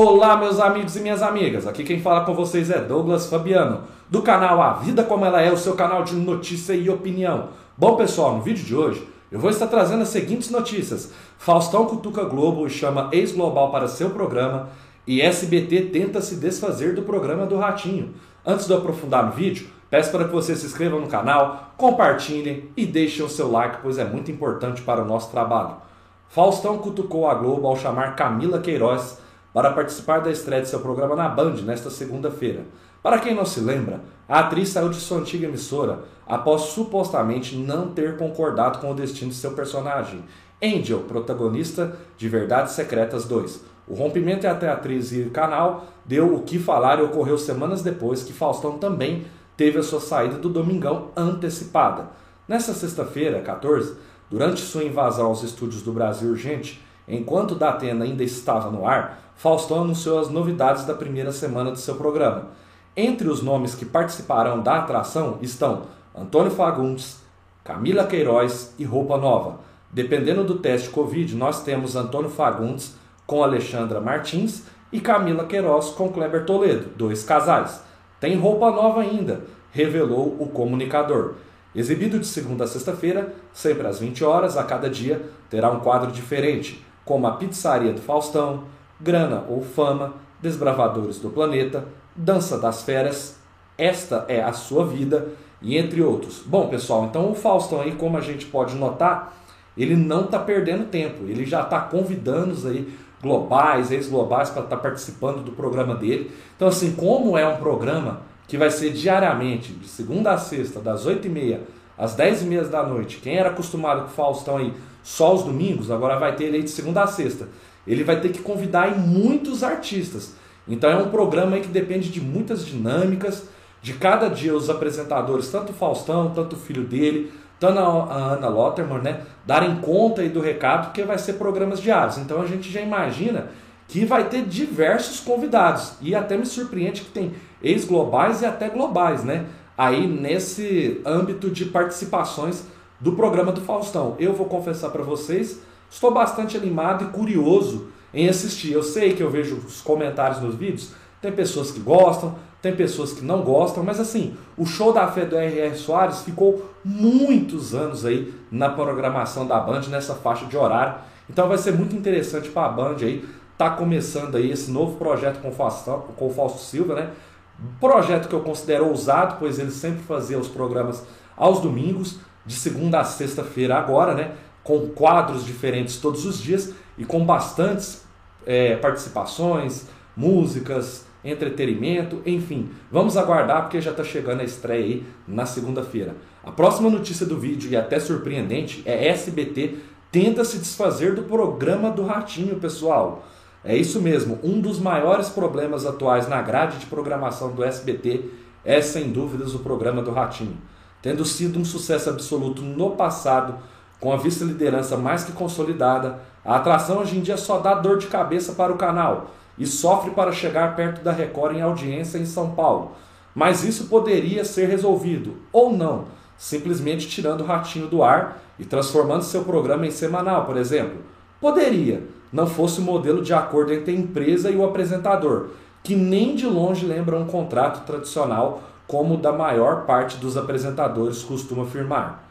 Olá, meus amigos e minhas amigas. Aqui quem fala com vocês é Douglas Fabiano, do canal A Vida Como Ela É, o seu canal de notícia e opinião. Bom, pessoal, no vídeo de hoje eu vou estar trazendo as seguintes notícias: Faustão cutuca Globo e chama ex-global para seu programa, e SBT tenta se desfazer do programa do Ratinho. Antes de eu aprofundar no vídeo, peço para que você se inscreva no canal, compartilhem e deixem o seu like, pois é muito importante para o nosso trabalho. Faustão cutucou a Globo ao chamar Camila Queiroz para participar da estreia de seu programa na Band nesta segunda-feira. Para quem não se lembra, a atriz saiu de sua antiga emissora após supostamente não ter concordado com o destino de seu personagem, Angel, protagonista de Verdades Secretas 2. O rompimento entre a atriz e o canal deu o que falar e ocorreu semanas depois que Faustão também teve a sua saída do Domingão antecipada. Nessa sexta-feira, 14, durante sua invasão aos estúdios do Brasil Urgente, enquanto Datena ainda estava no ar, Faustão anunciou as novidades da primeira semana do seu programa. Entre os nomes que participarão da atração estão Antônio Fagundes, Camila Queiroz e Roupa Nova. Dependendo do teste Covid, nós temos Antônio Fagundes com Alexandra Martins e Camila Queiroz com Kleber Toledo, dois casais. Tem roupa nova ainda, revelou o comunicador. Exibido de segunda a sexta-feira, sempre às 20 horas, a cada dia terá um quadro diferente, como a Pizzaria do Faustão, Grana ou Fama, Desbravadores do Planeta, Dança das Feras, Esta é a Sua Vida e entre outros. Bom, pessoal, então o Faustão aí, como a gente pode notar, ele não está perdendo tempo, ele já está convidando os aí globais, ex-globais para estar tá participando do programa dele. Então, assim, como é um programa que vai ser diariamente, de segunda a sexta, das 8h30 às 10h30 da noite, quem era acostumado com o Faustão aí só os domingos, agora vai ter ele de segunda a sexta. Ele vai ter que convidar muitos artistas. Então é um programa que depende de muitas dinâmicas, de cada dia os apresentadores, tanto o Faustão, tanto o filho dele, tanto a Ana Lotterman, né, darem conta aí do recado, porque vai ser programas diários. Então a gente já imagina que vai ter diversos convidados. E até me surpreende que tem ex-globais e até globais, né? Aí nesse âmbito de participações do programa do Faustão. Eu vou confessar para vocês, estou bastante animado e curioso em assistir. Eu sei que eu vejo os comentários nos vídeos, tem pessoas que gostam, tem pessoas que não gostam, mas assim, o show da fé do R.R. Soares ficou muitos anos aí na programação da Band, nessa faixa de horário. Então vai ser muito interessante para a Band aí, tá começando aí esse novo projeto com o, Faustão, com o Fausto Silva, né? Projeto que eu considero ousado, pois ele sempre fazia os programas aos domingos, de segunda a sexta-feira agora, né? Com quadros diferentes todos os dias e com bastantes é, participações, músicas, entretenimento, enfim. Vamos aguardar porque já está chegando a estreia aí na segunda-feira. A próxima notícia do vídeo, e até surpreendente, é SBT tenta se desfazer do programa do Ratinho, pessoal. É isso mesmo, um dos maiores problemas atuais na grade de programação do SBT é, sem dúvidas, o programa do Ratinho. Tendo sido um sucesso absoluto no passado, com a vice-liderança mais que consolidada, a atração hoje em dia só dá dor de cabeça para o canal e sofre para chegar perto da Record em audiência em São Paulo. Mas isso poderia ser resolvido, ou não, simplesmente tirando o ratinho do ar e transformando seu programa em semanal, por exemplo. Poderia, não fosse o modelo de acordo entre a empresa e o apresentador, que nem de longe lembra um contrato tradicional como da maior parte dos apresentadores costuma firmar.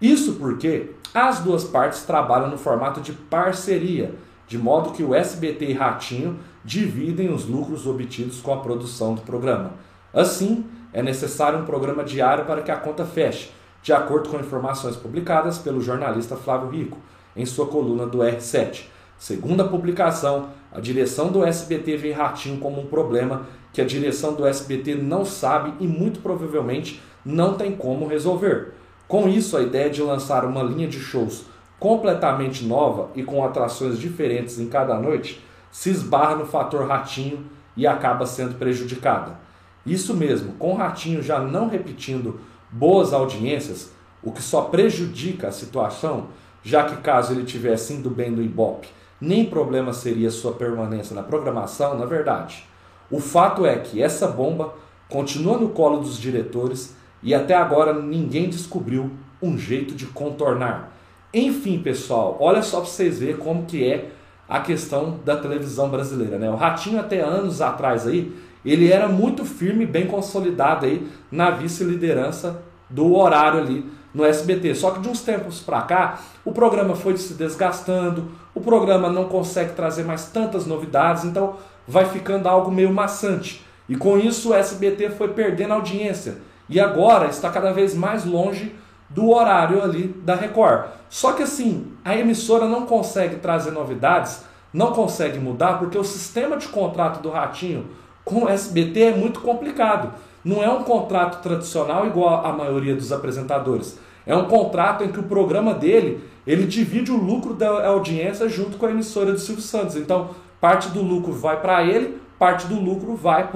Isso porque as duas partes trabalham no formato de parceria, de modo que o SBT e Ratinho dividem os lucros obtidos com a produção do programa. Assim, é necessário um programa diário para que a conta feche, de acordo com informações publicadas pelo jornalista Flávio Rico em sua coluna do R7. Segundo a publicação, a direção do SBT vê Ratinho como um problema que a direção do SBT não sabe e muito provavelmente não tem como resolver. Com isso, a ideia de lançar uma linha de shows completamente nova e com atrações diferentes em cada noite se esbarra no fator ratinho e acaba sendo prejudicada. Isso mesmo, com o ratinho já não repetindo boas audiências, o que só prejudica a situação, já que caso ele tivesse indo bem no Ibope, nem problema seria sua permanência na programação, na verdade. O fato é que essa bomba continua no colo dos diretores e até agora ninguém descobriu um jeito de contornar. Enfim, pessoal, olha só para vocês verem como que é a questão da televisão brasileira. Né? O Ratinho, até anos atrás, aí, ele era muito firme, bem consolidado aí na vice-liderança do horário ali no SBT. Só que de uns tempos para cá, o programa foi se desgastando, o programa não consegue trazer mais tantas novidades, então vai ficando algo meio maçante. E com isso o SBT foi perdendo audiência e agora está cada vez mais longe do horário ali da Record. Só que assim, a emissora não consegue trazer novidades, não consegue mudar porque o sistema de contrato do Ratinho com o SBT é muito complicado. Não é um contrato tradicional igual a maioria dos apresentadores. É um contrato em que o programa dele ele divide o lucro da audiência junto com a emissora do Silvio Santos. Então, parte do lucro vai para ele, parte do lucro vai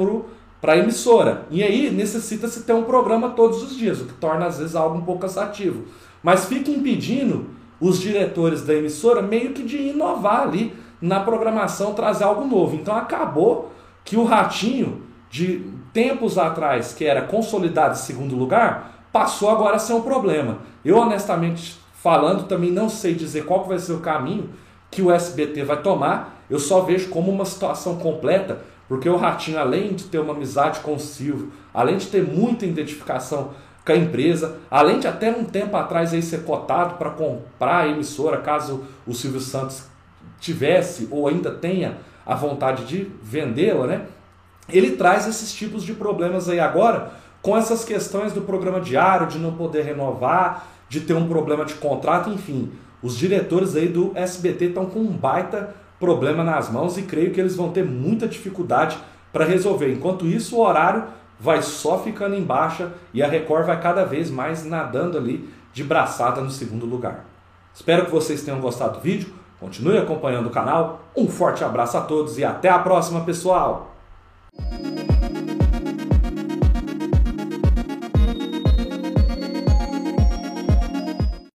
para a emissora. E aí necessita-se ter um programa todos os dias, o que torna às vezes algo um pouco cansativo. Mas fica impedindo os diretores da emissora meio que de inovar ali na programação, trazer algo novo. Então acabou que o Ratinho, de tempos atrás, que era consolidado em segundo lugar, passou agora a ser um problema. Eu, honestamente falando, também não sei dizer qual vai ser o caminho que o SBT vai tomar. Eu só vejo como uma situação completa, porque o Ratinho, além de ter uma amizade com o Silvio, além de ter muita identificação com a empresa, além de até um tempo atrás aí ser cotado para comprar a emissora, caso o Silvio Santos tivesse ou ainda tenha a vontade de vendê-la, né? Ele traz esses tipos de problemas aí agora com essas questões do programa diário, de não poder renovar, de ter um problema de contrato, enfim. Os diretores aí do SBT estão com um baita problema nas mãos e creio que eles vão ter muita dificuldade para resolver. Enquanto isso, o horário vai só ficando em baixa e a Record vai cada vez mais nadando ali de braçada no segundo lugar. Espero que vocês tenham gostado do vídeo. Continue acompanhando o canal. Um forte abraço a todos e até a próxima, pessoal!